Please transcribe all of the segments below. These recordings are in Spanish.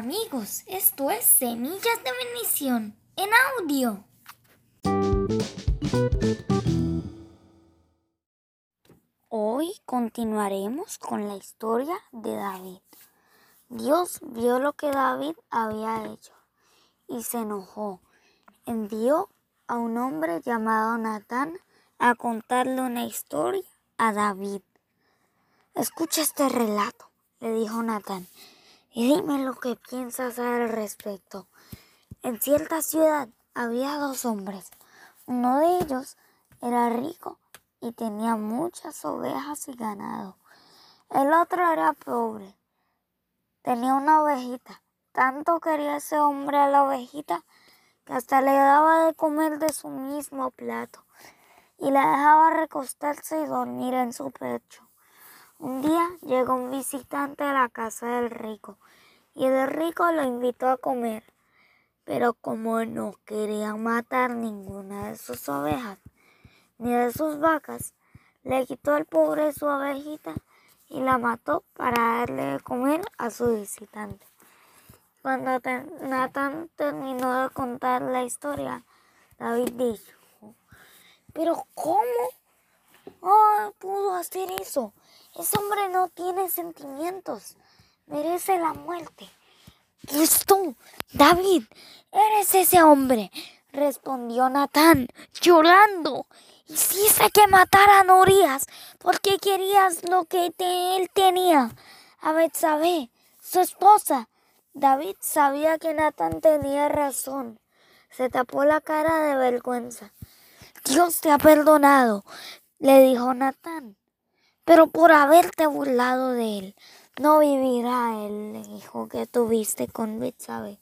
amigos, esto es Semillas de Bendición en audio. Hoy continuaremos con la historia de David. Dios vio lo que David había hecho y se enojó. Envió a un hombre llamado Natán a contarle una historia a David. Escucha este relato, le dijo Natán y dime lo que piensas al respecto. En cierta ciudad había dos hombres. Uno de ellos era rico y tenía muchas ovejas y ganado. El otro era pobre. Tenía una ovejita. Tanto quería ese hombre a la ovejita que hasta le daba de comer de su mismo plato y la dejaba recostarse y dormir en su pecho. Un día llegó un visitante a la casa del rico y el rico lo invitó a comer. Pero como no quería matar ninguna de sus ovejas ni de sus vacas, le quitó al pobre su ovejita y la mató para darle de comer a su visitante. Cuando Natán terminó de contar la historia, David dijo, pero ¿cómo pudo hacer eso? Ese hombre no tiene sentimientos. Merece la muerte. ¿Es tú, David? ¿Eres ese hombre? Respondió Natán, llorando. Hiciste que matara a Norías porque querías lo que él tenía. A Betsabé, su esposa. David sabía que Natán tenía razón. Se tapó la cara de vergüenza. Dios te ha perdonado, le dijo Natán pero por haberte burlado de él, no vivirá el hijo que tuviste con Betsabe.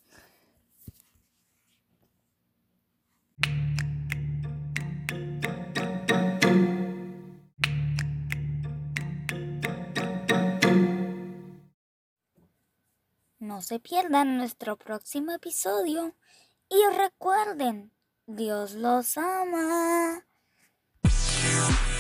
No se pierdan nuestro próximo episodio y recuerden, Dios los ama. Thank you.